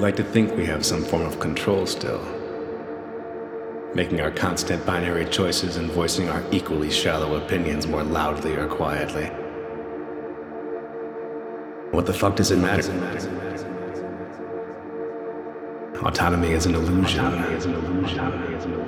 Like to think we have some form of control still. Making our constant binary choices and voicing our equally shallow opinions more loudly or quietly. What the fuck does it matter? Autonomy is an illusion.